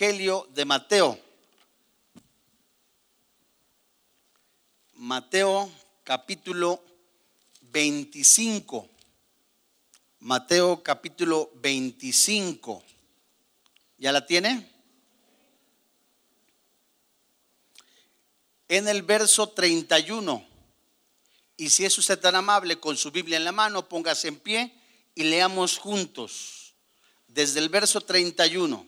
Evangelio de Mateo. Mateo capítulo 25. Mateo capítulo 25. ¿Ya la tiene? En el verso 31. Y si es usted tan amable con su Biblia en la mano, póngase en pie y leamos juntos desde el verso 31.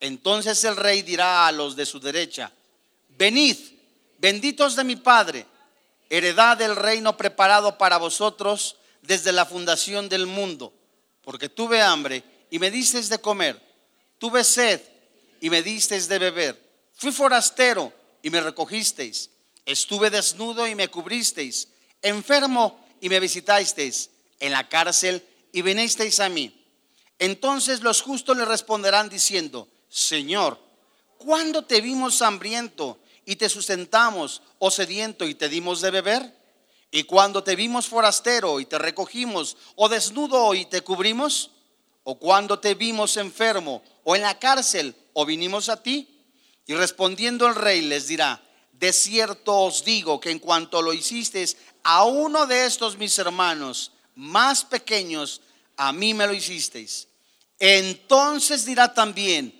Entonces el rey dirá a los de su derecha, venid, benditos de mi Padre, heredad del reino preparado para vosotros desde la fundación del mundo, porque tuve hambre y me disteis de comer, tuve sed y me disteis de beber, fui forastero y me recogisteis, estuve desnudo y me cubristeis, enfermo y me visitasteis, en la cárcel y vinisteis a mí. Entonces los justos le responderán diciendo, Señor, ¿cuándo te vimos hambriento y te sustentamos o sediento y te dimos de beber? ¿Y cuando te vimos forastero y te recogimos o desnudo y te cubrimos? ¿O cuando te vimos enfermo o en la cárcel o vinimos a ti? Y respondiendo el rey les dirá, de cierto os digo que en cuanto lo hicisteis a uno de estos mis hermanos más pequeños, a mí me lo hicisteis. Entonces dirá también,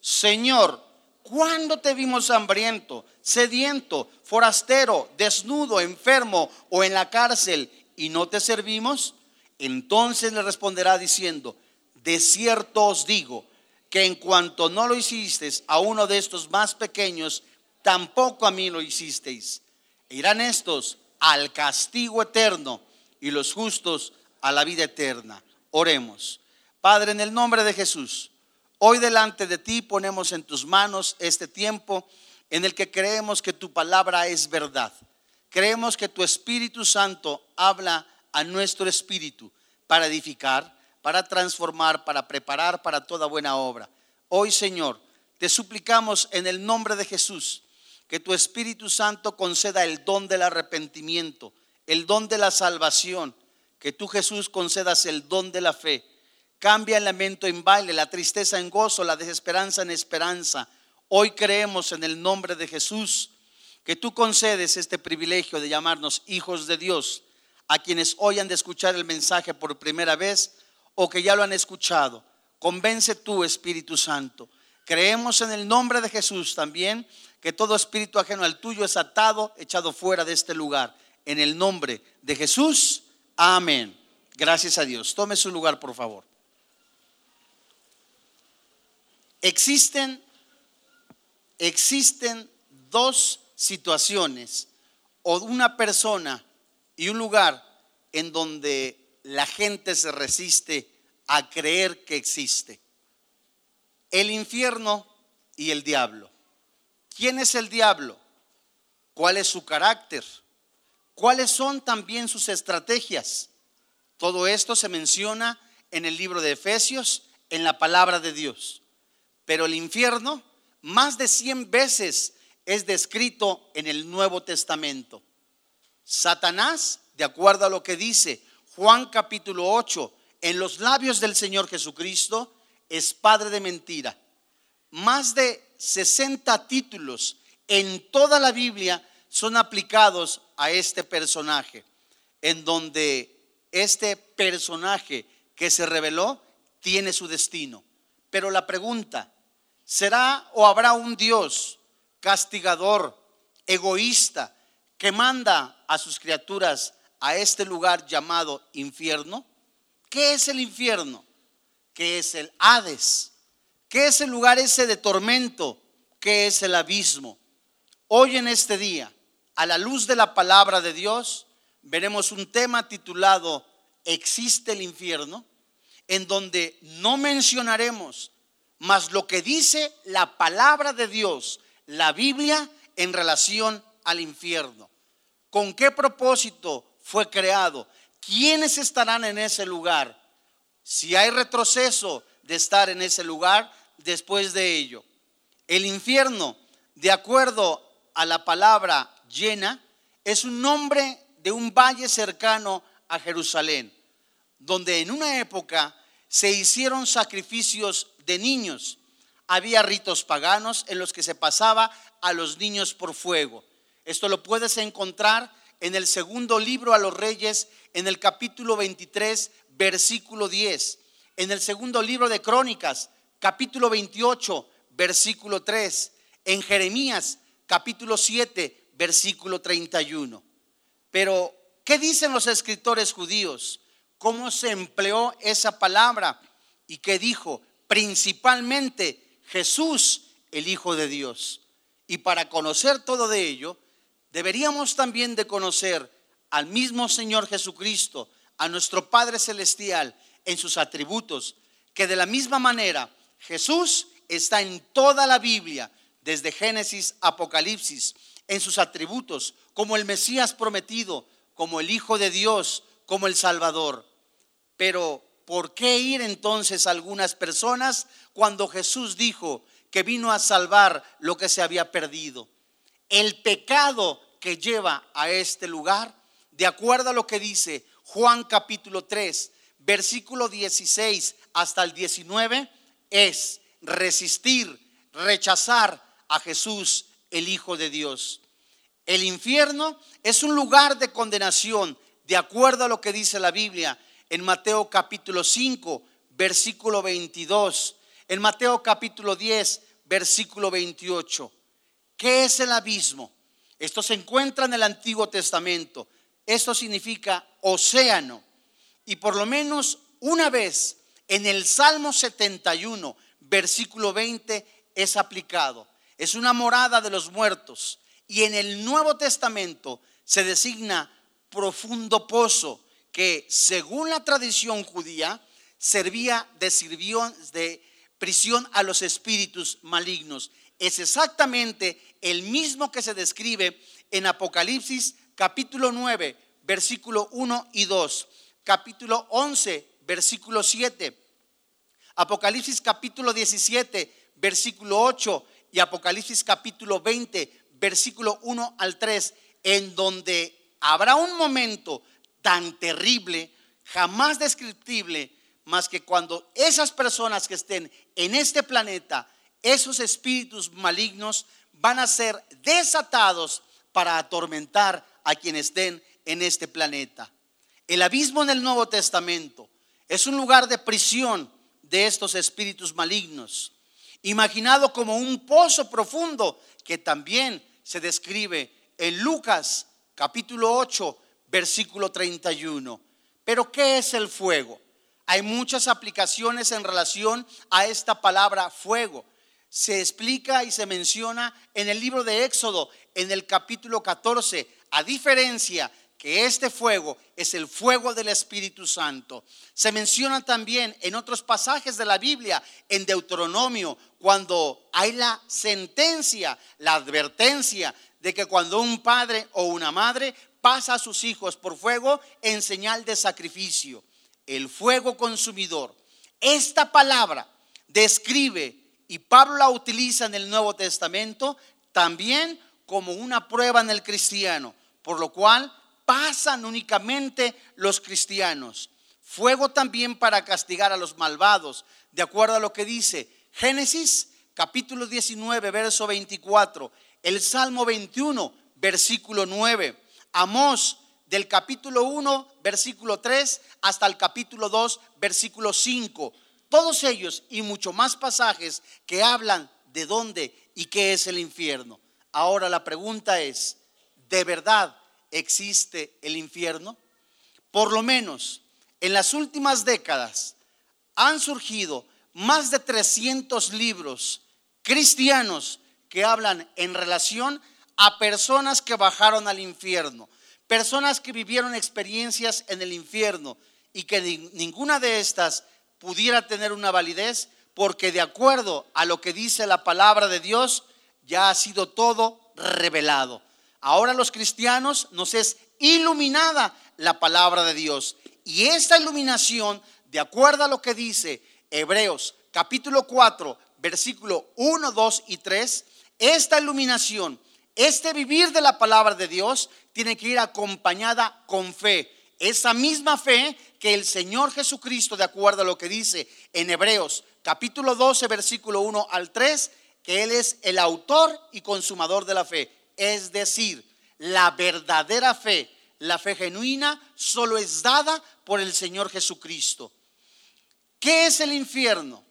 Señor, ¿cuándo te vimos hambriento, sediento, forastero, desnudo, enfermo o en la cárcel y no te servimos? Entonces le responderá diciendo, de cierto os digo que en cuanto no lo hicisteis a uno de estos más pequeños, tampoco a mí lo hicisteis. E irán estos al castigo eterno y los justos a la vida eterna. Oremos. Padre, en el nombre de Jesús. Hoy delante de ti ponemos en tus manos este tiempo en el que creemos que tu palabra es verdad. Creemos que tu Espíritu Santo habla a nuestro espíritu para edificar, para transformar, para preparar para toda buena obra. Hoy, Señor, te suplicamos en el nombre de Jesús que tu Espíritu Santo conceda el don del arrepentimiento, el don de la salvación, que tú Jesús concedas el don de la fe Cambia el lamento en baile, la tristeza en gozo, la desesperanza en esperanza. Hoy creemos en el nombre de Jesús que tú concedes este privilegio de llamarnos hijos de Dios a quienes hoy han de escuchar el mensaje por primera vez o que ya lo han escuchado. Convence tú, Espíritu Santo. Creemos en el nombre de Jesús también que todo espíritu ajeno al tuyo es atado, echado fuera de este lugar. En el nombre de Jesús, amén. Gracias a Dios. Tome su lugar, por favor. Existen, existen dos situaciones o una persona y un lugar en donde la gente se resiste a creer que existe. El infierno y el diablo. ¿Quién es el diablo? ¿Cuál es su carácter? ¿Cuáles son también sus estrategias? Todo esto se menciona en el libro de Efesios, en la palabra de Dios. Pero el infierno más de 100 veces es descrito en el Nuevo Testamento. Satanás, de acuerdo a lo que dice Juan capítulo 8, en los labios del Señor Jesucristo, es padre de mentira. Más de 60 títulos en toda la Biblia son aplicados a este personaje, en donde este personaje que se reveló tiene su destino Pero la pregunta, ¿será o habrá un Dios castigador, egoísta, que manda a sus criaturas a este lugar llamado infierno? ¿Qué es el infierno? ¿Qué es el Hades? ¿Qué es el lugar ese de tormento? ¿Qué es el abismo? Hoy en este día, a la luz de la palabra de Dios, veremos un tema titulado ¿Existe el infierno? En donde no mencionaremos más lo que dice la palabra de Dios, la Biblia, en relación al infierno. ¿Con qué propósito fue creado? ¿Quiénes estarán en ese lugar? Si hay retroceso de estar en ese lugar después de ello. El infierno, de acuerdo a la palabra llena, es un nombre de un valle cercano a Jerusalén, donde en una época se hicieron sacrificios de niños. Había ritos paganos en los que se pasaba a los niños por fuego. Esto lo puedes encontrar en el segundo libro a los reyes, en el capítulo 23, versículo 10. En el segundo libro de Crónicas, capítulo 28, versículo 3. En Jeremías, capítulo 7, versículo 31. Pero, ¿qué dicen los escritores judíos? ¿Cómo se empleó esa palabra? ¿Y qué dijo? Principalmente Jesús, el Hijo de Dios. Y para conocer todo de ello, deberíamos también de conocer al mismo Señor Jesucristo, a nuestro Padre Celestial, en sus atributos, que de la misma manera Jesús está en toda la Biblia, desde Génesis, Apocalipsis, en sus atributos, como el Mesías prometido, como el Hijo de Dios, como el Salvador. Pero, ¿por qué ir entonces a algunas personas cuando Jesús dijo que vino a salvar lo que se había perdido? El pecado que lleva a este lugar, de acuerdo a lo que dice Juan capítulo 3, versículo 16 hasta el 19, es resistir, rechazar a Jesús, el Hijo de Dios. El infierno es un lugar de condenación, de acuerdo a lo que dice la Biblia en Mateo capítulo 5, versículo 22, en Mateo capítulo 10, versículo 28. ¿Qué es el abismo? Esto se encuentra en el Antiguo Testamento. Esto significa océano. Y por lo menos una vez en el Salmo 71, versículo 20, es aplicado. Es una morada de los muertos. Y en el Nuevo Testamento se designa profundo pozo que según la tradición judía servía de, de prisión a los espíritus malignos. Es exactamente el mismo que se describe en Apocalipsis capítulo 9, versículo 1 y 2, capítulo 11, versículo 7, Apocalipsis capítulo 17, versículo 8 y Apocalipsis capítulo 20, versículo 1 al 3, en donde habrá un momento tan terrible, jamás descriptible, más que cuando esas personas que estén en este planeta, esos espíritus malignos, van a ser desatados para atormentar a quienes estén en este planeta. El abismo en el Nuevo Testamento es un lugar de prisión de estos espíritus malignos, imaginado como un pozo profundo que también se describe en Lucas capítulo 8, versículo 31. Pero ¿qué es el fuego? Hay muchas aplicaciones en relación a esta palabra fuego. Se explica y se menciona en el libro de Éxodo, en el capítulo 14, a diferencia que este fuego es el fuego del Espíritu Santo. Se menciona también en otros pasajes de la Biblia, en Deuteronomio, cuando hay la sentencia, la advertencia de que cuando un padre o una madre pasa a sus hijos por fuego en señal de sacrificio, el fuego consumidor. Esta palabra describe, y Pablo la utiliza en el Nuevo Testamento, también como una prueba en el cristiano, por lo cual pasan únicamente los cristianos. Fuego también para castigar a los malvados, de acuerdo a lo que dice Génesis capítulo 19, verso 24, el Salmo 21, versículo 9, Amós del capítulo 1, versículo 3 hasta el capítulo 2, versículo 5. Todos ellos y mucho más pasajes que hablan de dónde y qué es el infierno. Ahora la pregunta es, ¿de verdad existe el infierno? Por lo menos en las últimas décadas han surgido más de 300 libros cristianos que hablan en relación a personas que bajaron al infierno, personas que vivieron experiencias en el infierno y que ninguna de estas pudiera tener una validez porque de acuerdo a lo que dice la palabra de Dios, ya ha sido todo revelado. Ahora los cristianos nos es iluminada la palabra de Dios. Y esta iluminación, de acuerdo a lo que dice Hebreos capítulo 4, versículo 1, 2 y 3, esta iluminación, este vivir de la palabra de Dios, tiene que ir acompañada con fe. Esa misma fe que el Señor Jesucristo, de acuerdo a lo que dice en Hebreos capítulo 12, versículo 1 al 3, que Él es el autor y consumador de la fe. Es decir, la verdadera fe, la fe genuina, solo es dada por el Señor Jesucristo. ¿Qué es el infierno?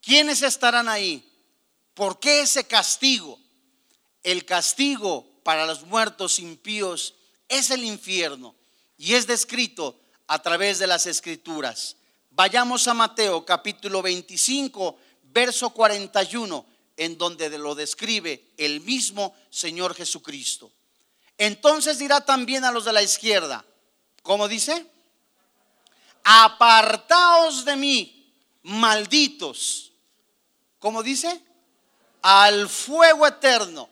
¿Quiénes estarán ahí? ¿Por qué ese castigo? El castigo para los muertos impíos es el infierno y es descrito a través de las escrituras. Vayamos a Mateo capítulo 25, verso 41, en donde lo describe el mismo Señor Jesucristo. Entonces dirá también a los de la izquierda, ¿cómo dice? Apartaos de mí, malditos. ¿Cómo dice? Al fuego eterno,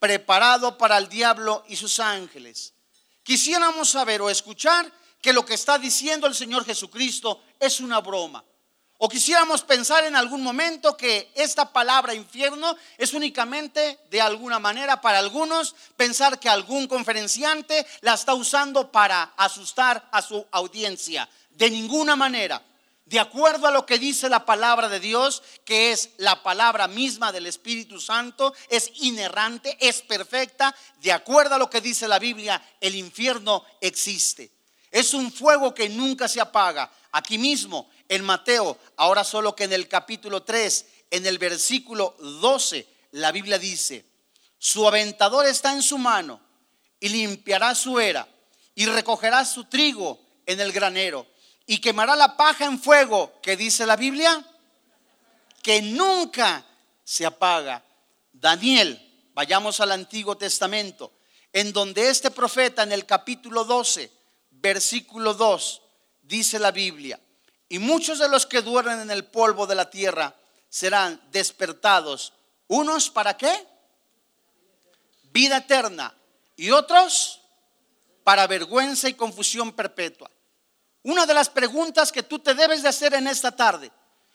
preparado para el diablo y sus ángeles. Quisiéramos saber o escuchar que lo que está diciendo el Señor Jesucristo es una broma. O quisiéramos pensar en algún momento que esta palabra infierno es únicamente de alguna manera para algunos pensar que algún conferenciante la está usando para asustar a su audiencia. De ninguna manera. De acuerdo a lo que dice la palabra de Dios, que es la palabra misma del Espíritu Santo, es inerrante, es perfecta. De acuerdo a lo que dice la Biblia, el infierno existe. Es un fuego que nunca se apaga. Aquí mismo, en Mateo, ahora solo que en el capítulo 3, en el versículo 12, la Biblia dice, su aventador está en su mano y limpiará su era y recogerá su trigo en el granero y quemará la paja en fuego, que dice la Biblia, que nunca se apaga. Daniel, vayamos al Antiguo Testamento, en donde este profeta en el capítulo 12, versículo 2, dice la Biblia, y muchos de los que duermen en el polvo de la tierra serán despertados. Unos para qué? Vida eterna. Y otros para vergüenza y confusión perpetua. Una de las preguntas que tú te debes de hacer en esta tarde.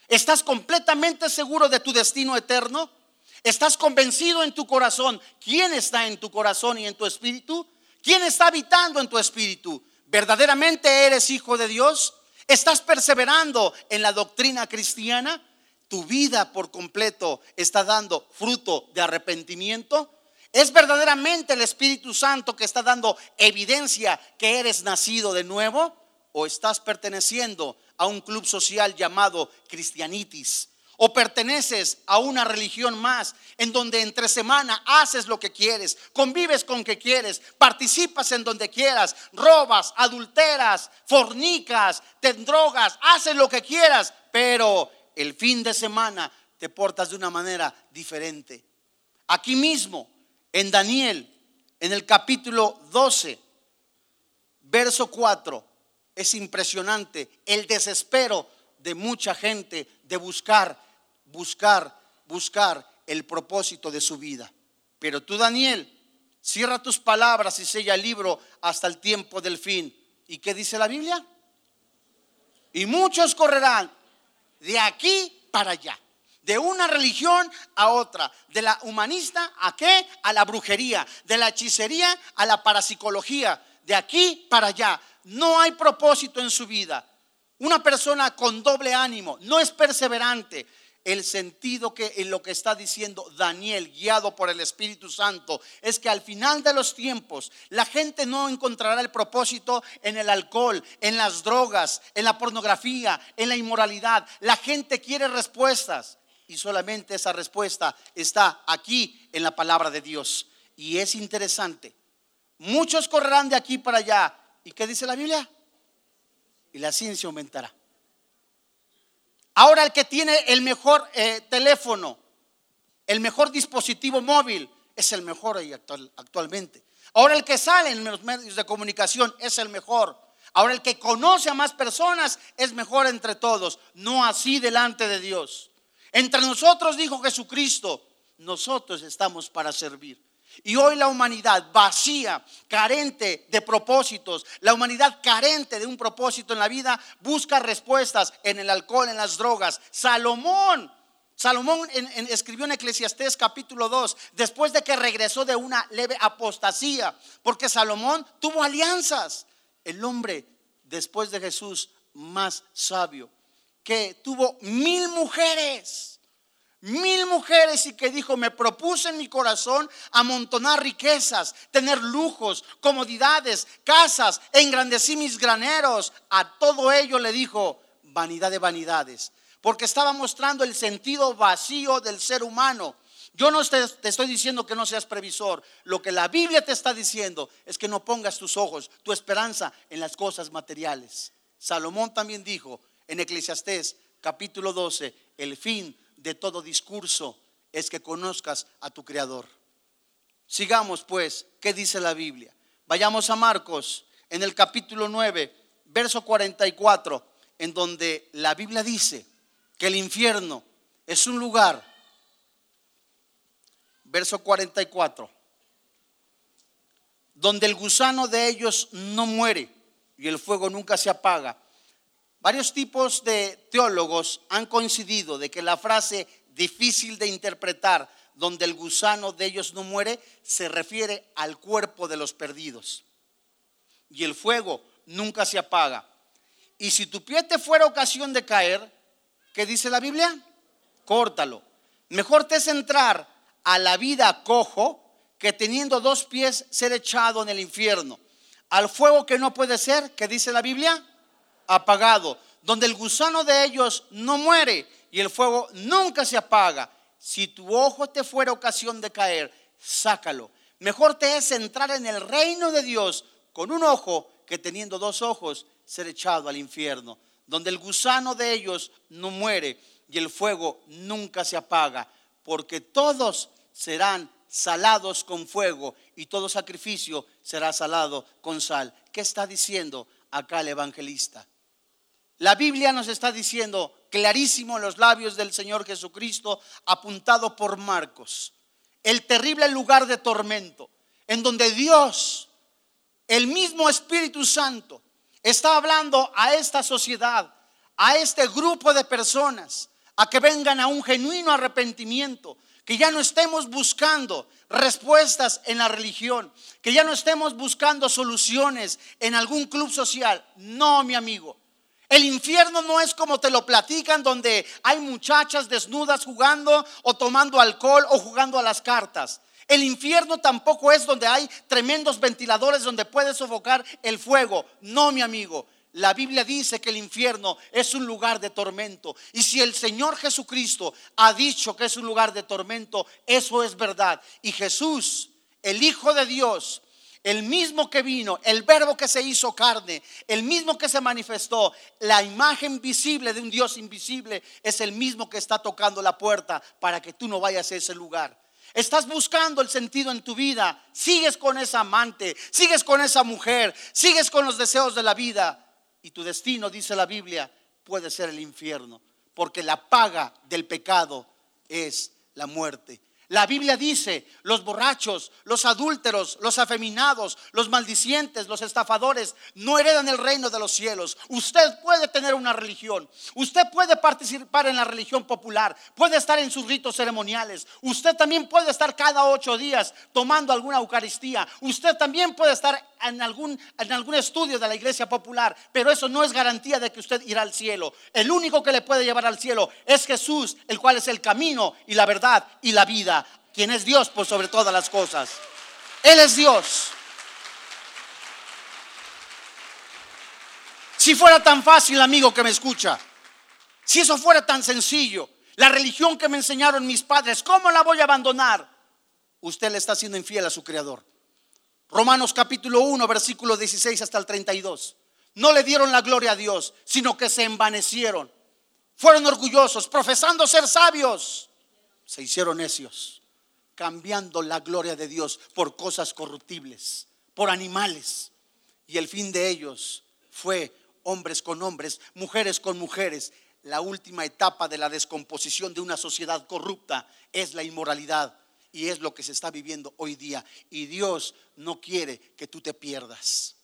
¿Estás completamente seguro de tu destino eterno? ¿Estás convencido en tu corazón? ¿Quién está en tu corazón y en tu espíritu? ¿Quién está habitando en tu espíritu? ¿Verdaderamente eres hijo de Dios? ¿Estás perseverando en la doctrina cristiana? ¿Tu vida por completo está dando fruto de arrepentimiento? ¿Es verdaderamente el Espíritu Santo que está dando evidencia que eres nacido de nuevo? ¿O estás perteneciendo a un club social llamado cristianitis? o perteneces a una religión más en donde entre semana haces lo que quieres, convives con que quieres, participas en donde quieras, robas, adulteras, fornicas, te drogas, haces lo que quieras, pero el fin de semana te portas de una manera diferente. Aquí mismo, en Daniel, en el capítulo 12, verso 4, es impresionante el desespero de mucha gente de buscar buscar, buscar el propósito de su vida. Pero tú, Daniel, cierra tus palabras y sella el libro hasta el tiempo del fin. ¿Y qué dice la Biblia? Y muchos correrán de aquí para allá, de una religión a otra, de la humanista a qué? A la brujería, de la hechicería a la parapsicología, de aquí para allá. No hay propósito en su vida. Una persona con doble ánimo no es perseverante, el sentido que en lo que está diciendo Daniel, guiado por el Espíritu Santo, es que al final de los tiempos la gente no encontrará el propósito en el alcohol, en las drogas, en la pornografía, en la inmoralidad. La gente quiere respuestas y solamente esa respuesta está aquí en la palabra de Dios. Y es interesante. Muchos correrán de aquí para allá. ¿Y qué dice la Biblia? Y la ciencia aumentará. Ahora el que tiene el mejor eh, teléfono, el mejor dispositivo móvil, es el mejor ahí actualmente. Ahora el que sale en los medios de comunicación es el mejor. Ahora el que conoce a más personas es mejor entre todos, no así delante de Dios. Entre nosotros, dijo Jesucristo, nosotros estamos para servir. Y hoy la humanidad vacía, carente de propósitos, la humanidad carente de un propósito en la vida, busca respuestas en el alcohol, en las drogas. Salomón, Salomón escribió en Eclesiastés capítulo 2, después de que regresó de una leve apostasía, porque Salomón tuvo alianzas. El hombre, después de Jesús, más sabio, que tuvo mil mujeres mil mujeres y que dijo, me propuse en mi corazón amontonar riquezas, tener lujos, comodidades, casas, engrandecí mis graneros. A todo ello le dijo, vanidad de vanidades, porque estaba mostrando el sentido vacío del ser humano. Yo no te, estoy diciendo que no seas previsor. Lo que la Biblia te está diciendo es que no pongas tus ojos, tu esperanza en las cosas materiales. Salomón también dijo en Eclesiastés capítulo 12, el fin de todo discurso es que conozcas a tu Creador. Sigamos pues, ¿qué dice la Biblia? Vayamos a Marcos en el capítulo 9, verso 44, en donde la Biblia dice que el infierno es un lugar, verso 44, donde el gusano de ellos no muere y el fuego nunca se apaga Varios tipos de teólogos han coincidido de que la frase difícil de interpretar, donde el gusano de ellos no muere, se refiere al cuerpo de los perdidos. Y el fuego nunca se apaga. Y si tu pie te fuera ocasión de caer, ¿qué dice la Biblia? Córtalo. Mejor te es entrar a la vida cojo que teniendo dos pies ser echado en el infierno. Al fuego que no puede ser, ¿qué dice la Biblia? Apagado, donde el gusano de ellos no muere y el fuego nunca se apaga. Si tu ojo te fuera ocasión de caer, sácalo. Mejor te es entrar en el reino de Dios con un ojo que teniendo dos ojos ser echado al infierno, donde el gusano de ellos no muere y el fuego nunca se apaga, porque todos serán salados con fuego y todo sacrificio será salado con sal. ¿Qué está diciendo acá el evangelista? La Biblia nos está diciendo clarísimo en los labios del Señor Jesucristo, apuntado por Marcos, el terrible lugar de tormento, en donde Dios, el mismo Espíritu Santo, está hablando a esta sociedad, a este grupo de personas, a que vengan a un genuino arrepentimiento, que ya no estemos buscando respuestas en la religión, que ya no estemos buscando soluciones en algún club social. No, mi amigo. El infierno no es como te lo platican, donde hay muchachas desnudas jugando o tomando alcohol o jugando a las cartas. El infierno tampoco es donde hay tremendos ventiladores donde puedes sofocar el fuego. No, mi amigo. La Biblia dice que el infierno es un lugar de tormento. Y si el Señor Jesucristo ha dicho que es un lugar de tormento, eso es verdad. Y Jesús, el Hijo de Dios, el mismo que vino, el verbo que se hizo carne, el mismo que se manifestó, la imagen visible de un Dios invisible, es el mismo que está tocando la puerta para que tú no vayas a ese lugar. Estás buscando el sentido en tu vida, sigues con esa amante, sigues con esa mujer, sigues con los deseos de la vida y tu destino, dice la Biblia, puede ser el infierno, porque la paga del pecado es la muerte. La Biblia dice, los borrachos, los adúlteros, los afeminados, los maldicientes, los estafadores, no heredan el reino de los cielos. Usted puede tener una religión, usted puede participar en la religión popular, puede estar en sus ritos ceremoniales, usted también puede estar cada ocho días tomando alguna Eucaristía, usted también puede estar en algún, en algún estudio de la iglesia popular, pero eso no es garantía de que usted irá al cielo. El único que le puede llevar al cielo es Jesús, el cual es el camino y la verdad y la vida, quien es Dios por sobre todas las cosas. Él es Dios. Si fuera tan fácil, amigo que me escucha, si eso fuera tan sencillo, la religión que me enseñaron mis padres, ¿cómo la voy a abandonar? Usted le está siendo infiel a su creador. Romanos capítulo 1, versículo 16 hasta el 32. No le dieron la gloria a Dios, sino que se envanecieron. Fueron orgullosos, profesando ser sabios. Se hicieron necios, cambiando la gloria de Dios por cosas corruptibles, por animales. Y el fin de ellos fue hombres con hombres, mujeres con mujeres. La última etapa de la descomposición de una sociedad corrupta es la inmoralidad y es lo que se está viviendo hoy día. Y Dios no quiere que tú te pierdas.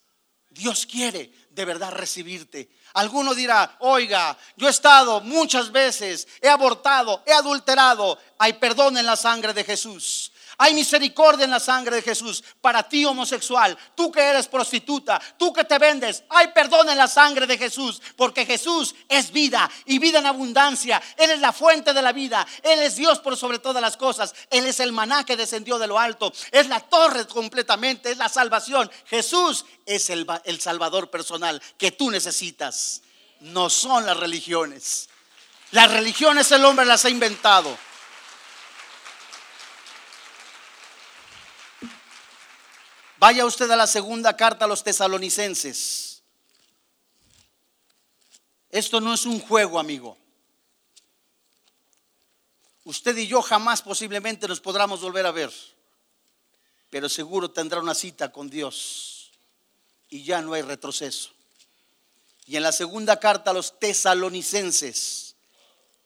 Dios quiere de verdad recibirte. Alguno dirá, oiga, yo he estado muchas veces, he abortado, he adulterado. Hay perdón en la sangre de Jesús. Hay misericordia en la sangre de Jesús para ti homosexual, tú que eres prostituta, tú que te vendes. Hay perdón en la sangre de Jesús porque Jesús es vida y vida en abundancia. Él es la fuente de la vida. Él es Dios por sobre todas las cosas. Él es el maná que descendió de lo alto. Es la torre completamente, es la salvación. Jesús es el, el salvador personal que tú necesitas. No son las religiones. Las religiones el hombre las ha inventado. Vaya usted a la segunda carta a los tesalonicenses. Esto no es un juego, amigo. Usted y yo jamás posiblemente nos podremos volver a ver, pero seguro tendrá una cita con Dios y ya no hay retroceso. Y en la segunda carta a los tesalonicenses,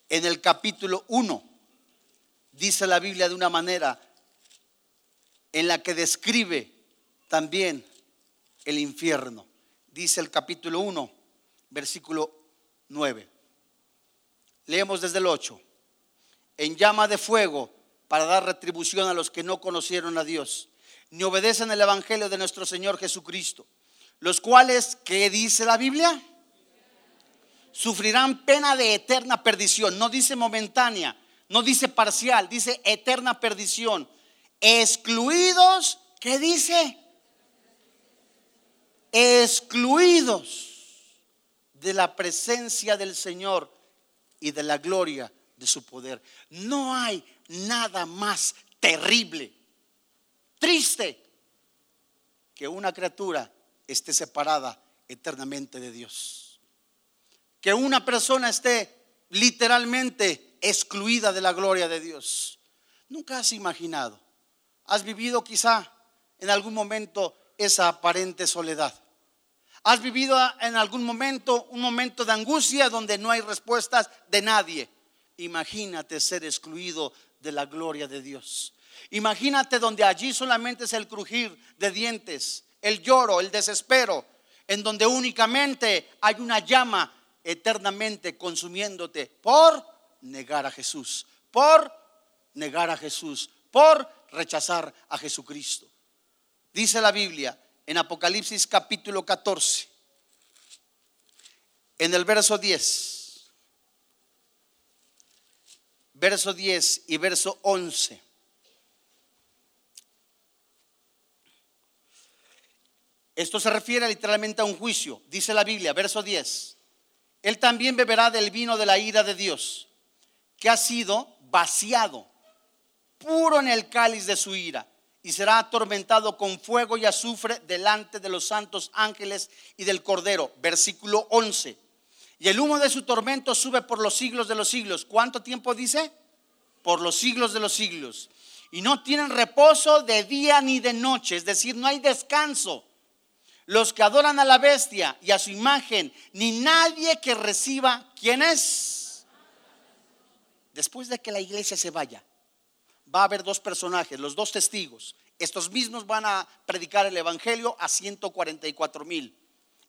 en el capítulo 1, dice la Biblia de una manera en la que describe también el infierno. Dice el capítulo 1, versículo 9. Leemos desde el 8. En llama de fuego para dar retribución a los que no conocieron a Dios, ni obedecen el Evangelio de nuestro Señor Jesucristo, los cuales, ¿qué dice la Biblia? Sufrirán pena de eterna perdición. No dice momentánea, no dice parcial, dice eterna perdición. Excluidos, ¿qué dice? Excluidos de la presencia del Señor y de la gloria de su poder. No hay nada más terrible, triste, que una criatura esté separada eternamente de Dios. Que una persona esté literalmente excluida de la gloria de Dios. Nunca has imaginado, has vivido quizá en algún momento esa aparente soledad. ¿Has vivido en algún momento un momento de angustia donde no hay respuestas de nadie? Imagínate ser excluido de la gloria de Dios. Imagínate donde allí solamente es el crujir de dientes, el lloro, el desespero, en donde únicamente hay una llama eternamente consumiéndote por negar a Jesús, por negar a Jesús, por rechazar a Jesucristo. Dice la Biblia en Apocalipsis capítulo 14, en el verso 10, verso 10 y verso 11. Esto se refiere literalmente a un juicio, dice la Biblia, verso 10. Él también beberá del vino de la ira de Dios, que ha sido vaciado, puro en el cáliz de su ira y será atormentado con fuego y azufre delante de los santos ángeles y del Cordero. Versículo 11. Y el humo de su tormento sube por los siglos de los siglos. ¿Cuánto tiempo dice? Por los siglos de los siglos. Y no tienen reposo de día ni de noche, es decir, no hay descanso. Los que adoran a la bestia y a su imagen, ni nadie que reciba, ¿quién es? Después de que la iglesia se vaya, va a haber dos personajes, los dos testigos. Estos mismos van a predicar el Evangelio a 144 mil.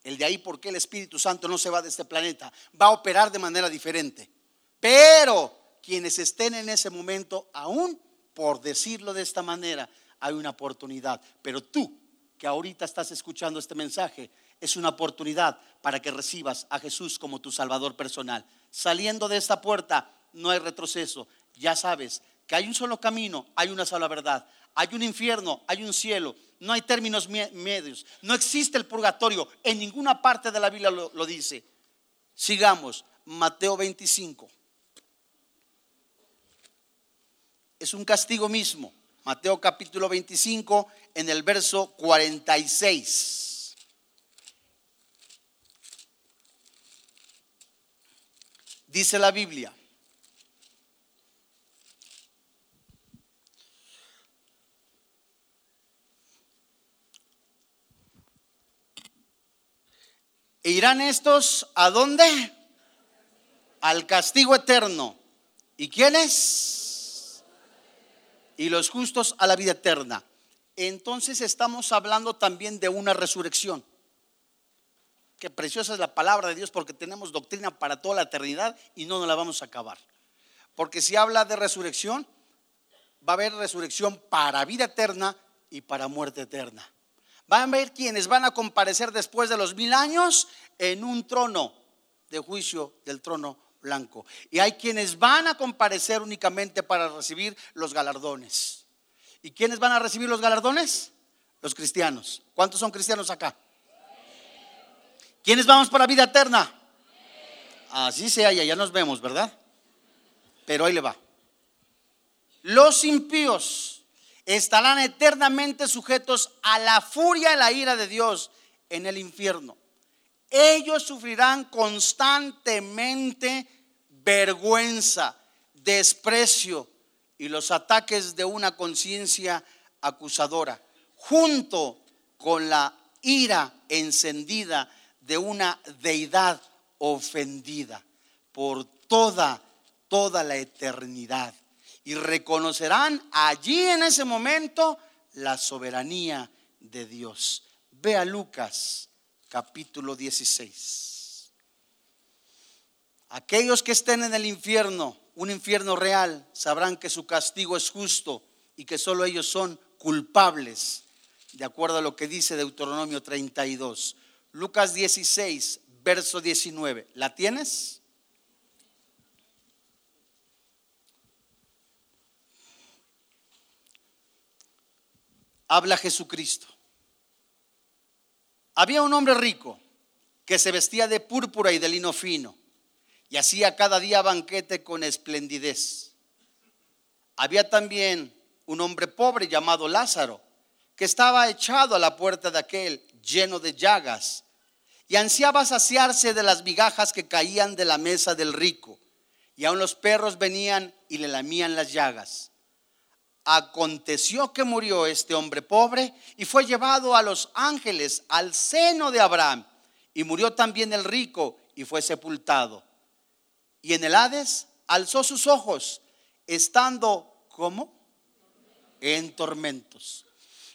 El de ahí, porque el Espíritu Santo no se va de este planeta? Va a operar de manera diferente. Pero quienes estén en ese momento, aún por decirlo de esta manera, hay una oportunidad. Pero tú que ahorita estás escuchando este mensaje, es una oportunidad para que recibas a Jesús como tu Salvador personal. Saliendo de esta puerta no hay retroceso. Ya sabes que hay un solo camino, hay una sola verdad. Hay un infierno, hay un cielo, no hay términos medios. No existe el purgatorio, en ninguna parte de la Biblia lo, lo dice. Sigamos, Mateo 25. Es un castigo mismo. Mateo capítulo 25 en el verso 46. Dice la Biblia. Irán estos a dónde? Al castigo eterno. ¿Y quiénes? y los justos a la vida eterna. Entonces estamos hablando también de una resurrección. Qué preciosa es la palabra de Dios porque tenemos doctrina para toda la eternidad y no nos la vamos a acabar. Porque si habla de resurrección, va a haber resurrección para vida eterna y para muerte eterna. Van a haber quienes van a comparecer después de los mil años en un trono de juicio del trono blanco. Y hay quienes van a comparecer únicamente para recibir los galardones. ¿Y quiénes van a recibir los galardones? Los cristianos. ¿Cuántos son cristianos acá? ¿Quiénes vamos para vida eterna? Así sea, ya, ya nos vemos, ¿verdad? Pero ahí le va. Los impíos estarán eternamente sujetos a la furia y la ira de Dios en el infierno. Ellos sufrirán constantemente vergüenza, desprecio y los ataques de una conciencia acusadora, junto con la ira encendida de una deidad ofendida por toda, toda la eternidad. Y reconocerán allí en ese momento la soberanía de Dios. Ve a Lucas capítulo 16. Aquellos que estén en el infierno, un infierno real, sabrán que su castigo es justo y que solo ellos son culpables, de acuerdo a lo que dice Deuteronomio 32. Lucas 16, verso 19. ¿La tienes? Habla Jesucristo. Había un hombre rico que se vestía de púrpura y de lino fino y hacía cada día banquete con esplendidez. Había también un hombre pobre llamado Lázaro, que estaba echado a la puerta de aquel lleno de llagas, y ansiaba saciarse de las migajas que caían de la mesa del rico, y aun los perros venían y le lamían las llagas. Aconteció que murió este hombre pobre y fue llevado a los ángeles al seno de Abraham, y murió también el rico y fue sepultado y en el Hades alzó sus ojos, estando como en tormentos.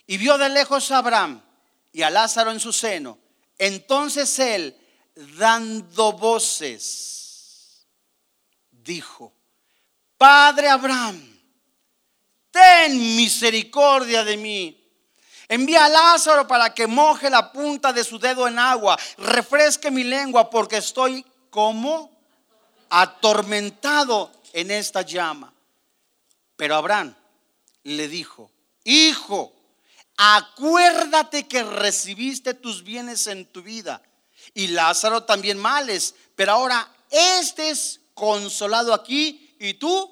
Y vio de lejos a Abraham y a Lázaro en su seno. Entonces él, dando voces, dijo, Padre Abraham, ten misericordia de mí. Envía a Lázaro para que moje la punta de su dedo en agua, refresque mi lengua porque estoy como atormentado en esta llama. Pero Abraham le dijo, hijo, acuérdate que recibiste tus bienes en tu vida y Lázaro también males, pero ahora este es consolado aquí y tú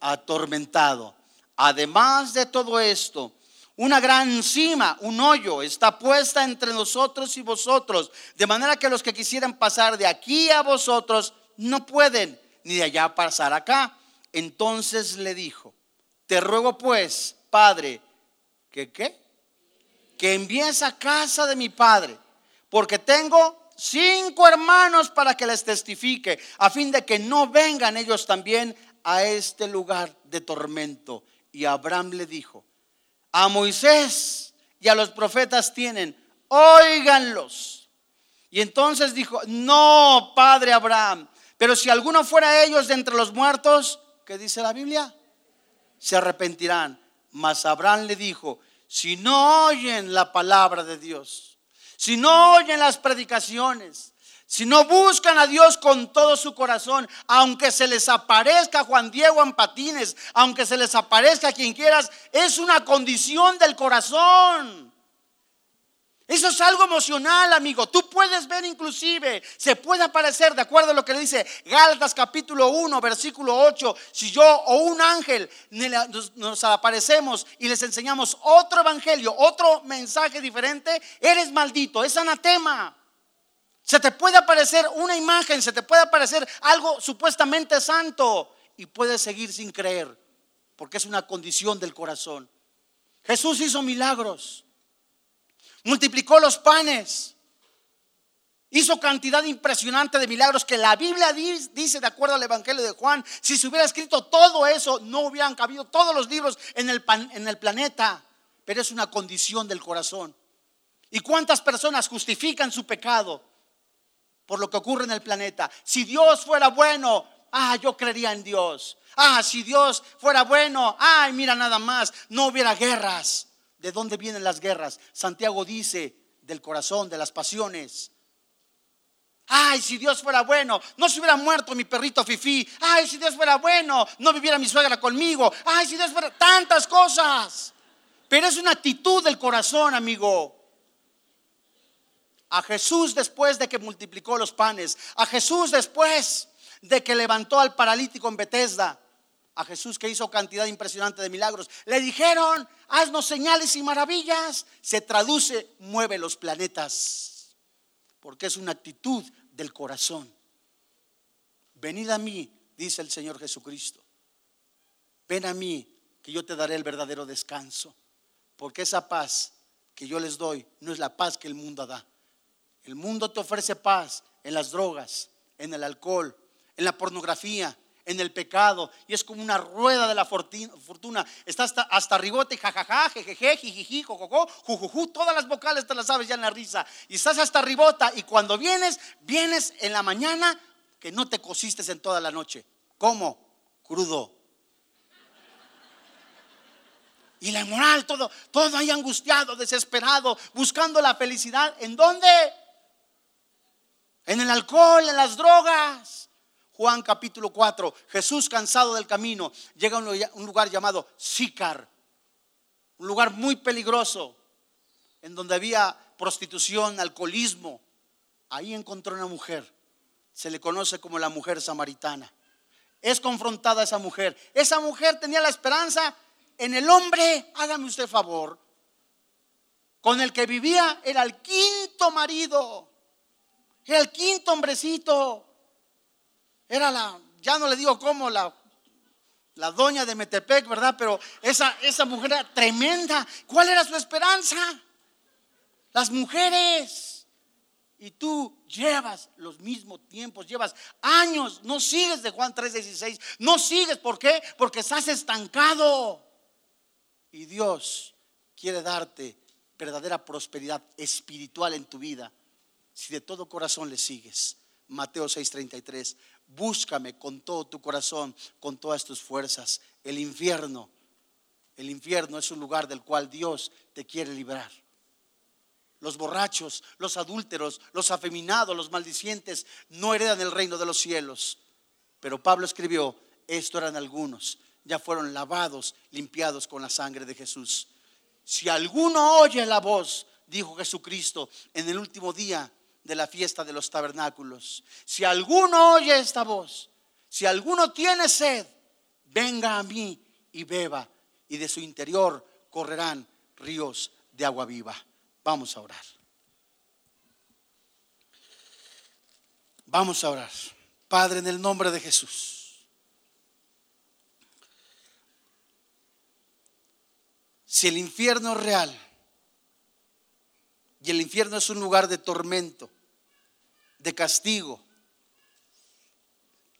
atormentado. Además de todo esto, una gran cima, un hoyo, está puesta entre nosotros y vosotros, de manera que los que quisieran pasar de aquí a vosotros no pueden ni de allá pasar acá. Entonces le dijo, te ruego pues, Padre, que qué? Que envíes a casa de mi Padre, porque tengo cinco hermanos para que les testifique, a fin de que no vengan ellos también a este lugar de tormento. Y Abraham le dijo, a Moisés y a los profetas tienen, óiganlos. Y entonces dijo, no, Padre Abraham, pero si alguno fuera ellos de entre los muertos, ¿qué dice la Biblia? Se arrepentirán. Mas Abraham le dijo, si no oyen la palabra de Dios, si no oyen las predicaciones, si no buscan a Dios con todo su corazón, aunque se les aparezca Juan Diego Ampatines, aunque se les aparezca quien quieras, es una condición del corazón. Eso es algo emocional, amigo. Tú puedes ver inclusive, se puede aparecer, de acuerdo a lo que le dice Gálatas capítulo 1, versículo 8, si yo o un ángel nos, aparecemos y les enseñamos otro evangelio, otro mensaje diferente, eres maldito, es anatema. Se te puede aparecer una imagen, se te puede aparecer algo supuestamente santo y puedes seguir sin creer, porque es una condición del corazón. Jesús hizo milagros multiplicó los panes, hizo cantidad impresionante de milagros que la Biblia dice, de acuerdo al Evangelio de Juan, si se hubiera escrito todo eso, no hubieran cabido todos los libros en el, en el planeta, pero es una condición del corazón. ¿Y cuántas personas justifican su pecado por lo que ocurre en el planeta? Si Dios fuera bueno, ah, yo creería en Dios. Ah, si Dios fuera bueno, ay, mira nada más, no hubiera guerras. ¿De dónde vienen las guerras? Santiago dice, del corazón, de las pasiones. Ay, si Dios fuera bueno, no se hubiera muerto mi perrito Fifi. Ay, si Dios fuera bueno, no viviera mi suegra conmigo. Ay, si Dios fuera tantas cosas. Pero es una actitud del corazón, amigo. A Jesús después de que multiplicó los panes, a Jesús después de que levantó al paralítico en Bethesda, a Jesús que hizo cantidad impresionante de milagros. Le dijeron, haznos señales y maravillas. Se traduce, mueve los planetas, porque es una actitud del corazón. Venid a mí, dice el Señor Jesucristo. Ven a mí, que yo te daré el verdadero descanso. Porque esa paz que yo les doy no es la paz que el mundo da. El mundo te ofrece paz en las drogas, en el alcohol, en la pornografía, en el pecado y es como una rueda de la fortuna. Está hasta, hasta ribote, jajaja, jejeje, jijiji, jojojo, jujuju, todas las vocales te las sabes ya en la risa. Y estás hasta ribota y cuando vienes, vienes en la mañana que no te cosiste en toda la noche. ¿Cómo? Crudo. Y la moral, todo, todo ahí angustiado, desesperado, buscando la felicidad. ¿En dónde? En el alcohol, en las drogas. Juan capítulo 4, Jesús cansado del camino, llega a un lugar llamado Sicar, un lugar muy peligroso, en donde había prostitución, alcoholismo. Ahí encontró una mujer, se le conoce como la mujer samaritana. Es confrontada esa mujer. Esa mujer tenía la esperanza en el hombre, hágame usted favor, con el que vivía era el quinto marido, era el quinto hombrecito. Era la, ya no le digo cómo, la, la doña de Metepec, ¿verdad? Pero esa, esa mujer era tremenda. ¿Cuál era su esperanza? Las mujeres. Y tú llevas los mismos tiempos, llevas años, no sigues de Juan 3:16, no sigues, ¿por qué? Porque estás estancado. Y Dios quiere darte verdadera prosperidad espiritual en tu vida si de todo corazón le sigues. Mateo 6:33, búscame con todo tu corazón, con todas tus fuerzas. El infierno, el infierno es un lugar del cual Dios te quiere librar. Los borrachos, los adúlteros, los afeminados, los maldicientes no heredan el reino de los cielos. Pero Pablo escribió, esto eran algunos, ya fueron lavados, limpiados con la sangre de Jesús. Si alguno oye la voz, dijo Jesucristo, en el último día, de la fiesta de los tabernáculos. Si alguno oye esta voz, si alguno tiene sed, venga a mí y beba, y de su interior correrán ríos de agua viva. Vamos a orar. Vamos a orar. Padre, en el nombre de Jesús. Si el infierno es real y el infierno es un lugar de tormento, de castigo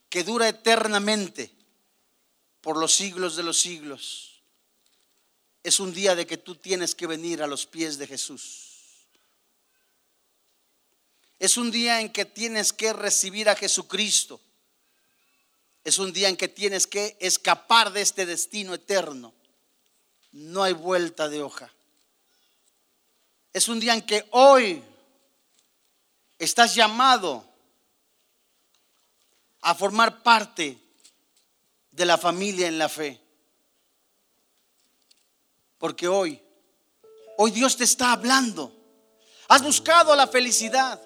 que dura eternamente por los siglos de los siglos. Es un día de que tú tienes que venir a los pies de Jesús. Es un día en que tienes que recibir a Jesucristo. Es un día en que tienes que escapar de este destino eterno. No hay vuelta de hoja. Es un día en que hoy estás llamado a formar parte de la familia en la fe. Porque hoy, hoy Dios te está hablando. Has buscado la felicidad.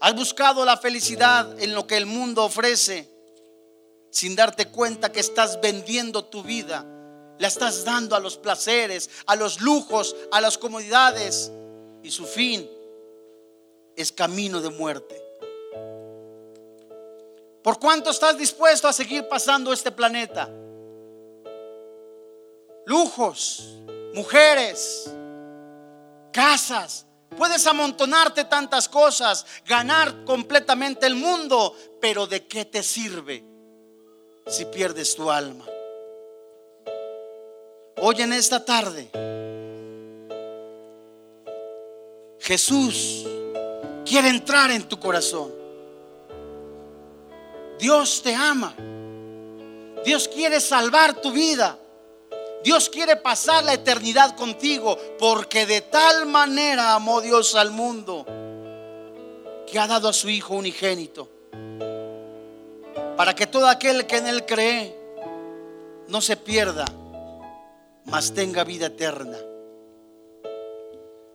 Has buscado la felicidad en lo que el mundo ofrece sin darte cuenta que estás vendiendo tu vida. La estás dando a los placeres, a los lujos, a las comodidades. Y su fin es camino de muerte. ¿Por cuánto estás dispuesto a seguir pasando este planeta? Lujos, mujeres, casas. Puedes amontonarte tantas cosas, ganar completamente el mundo, pero ¿de qué te sirve si pierdes tu alma? Hoy en esta tarde, Jesús quiere entrar en tu corazón. Dios te ama. Dios quiere salvar tu vida. Dios quiere pasar la eternidad contigo porque de tal manera amó Dios al mundo que ha dado a su Hijo unigénito para que todo aquel que en Él cree no se pierda, mas tenga vida eterna.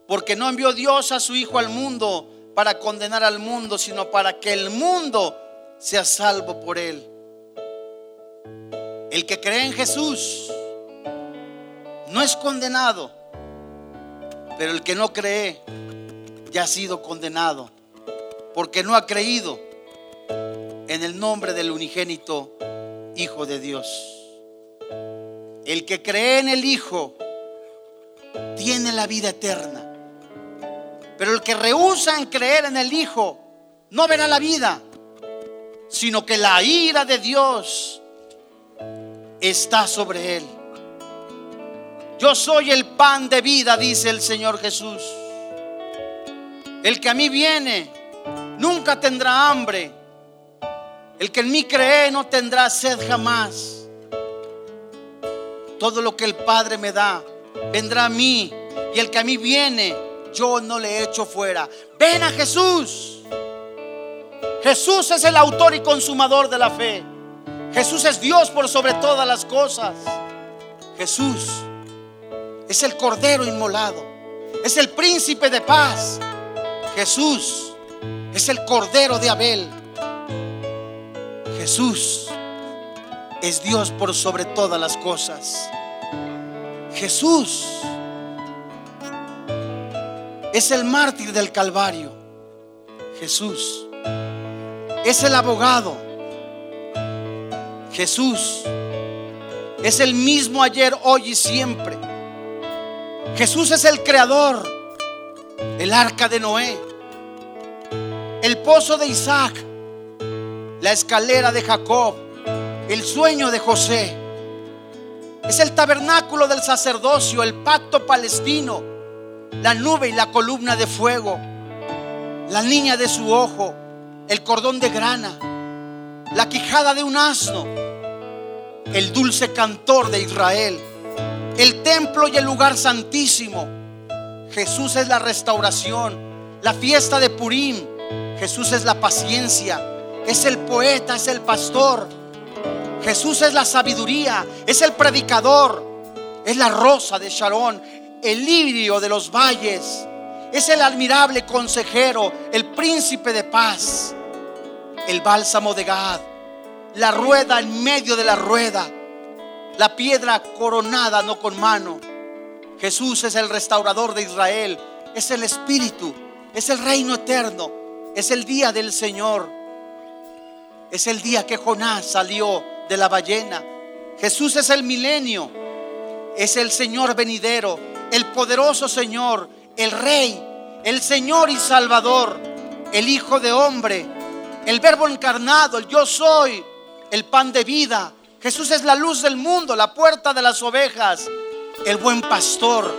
Porque no envió Dios a su Hijo al mundo para condenar al mundo, sino para que el mundo sea salvo por él. El que cree en Jesús no es condenado, pero el que no cree ya ha sido condenado, porque no ha creído en el nombre del unigénito Hijo de Dios. El que cree en el Hijo tiene la vida eterna, pero el que rehúsa en creer en el Hijo no verá la vida, sino que la ira de Dios está sobre él. Yo soy el pan de vida, dice el Señor Jesús. El que a mí viene nunca tendrá hambre. El que en mí cree no tendrá sed jamás. Todo lo que el Padre me da vendrá a mí. Y el que a mí viene, yo no le echo fuera. Ven a Jesús. Jesús es el autor y consumador de la fe. Jesús es Dios por sobre todas las cosas. Jesús es el Cordero inmolado. Es el príncipe de paz. Jesús es el Cordero de Abel. Jesús es Dios por sobre todas las cosas. Jesús es el mártir del Calvario. Jesús es el abogado. Jesús es el mismo ayer, hoy y siempre. Jesús es el creador, el arca de Noé, el pozo de Isaac, la escalera de Jacob, el sueño de José. Es el tabernáculo del sacerdocio, el pacto palestino, la nube y la columna de fuego, la niña de su ojo, el cordón de grana, la quijada de un asno, el dulce cantor de Israel, el templo y el lugar santísimo. Jesús es la restauración, la fiesta de Purim. Jesús es la paciencia, es el poeta, es el pastor. Jesús es la sabiduría, es el predicador, es la rosa de Sharon, el lirio de los valles, es el admirable consejero, el príncipe de paz el bálsamo de Gad, la rueda en medio de la rueda, la piedra coronada no con mano. Jesús es el restaurador de Israel, es el Espíritu, es el reino eterno, es el día del Señor, es el día que Jonás salió de la ballena. Jesús es el milenio, es el Señor venidero, el poderoso Señor, el Rey, el Señor y Salvador, el Hijo de Hombre el verbo encarnado, el yo soy, el pan de vida. Jesús es la luz del mundo, la puerta de las ovejas, el buen pastor,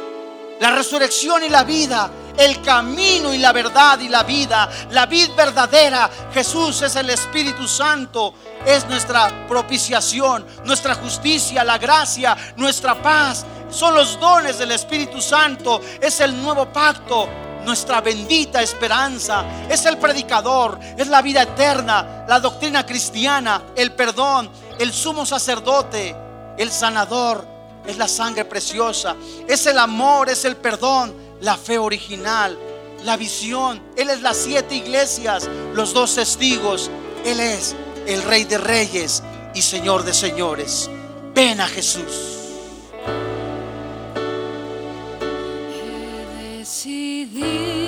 la resurrección y la vida, el camino y la verdad y la vida, la vida verdadera. Jesús es el Espíritu Santo, es nuestra propiciación, nuestra justicia, la gracia, nuestra paz, son los dones del Espíritu Santo, es el nuevo pacto, nuestra bendita esperanza, es el predicador, es la vida eterna, la doctrina cristiana, el perdón, el sumo sacerdote, el sanador, es la sangre preciosa, es el amor, es el perdón, la fe original, la visión. Él es las siete iglesias, los dos testigos. Él es el rey de reyes y señor de señores. Ven a Jesús. He decidido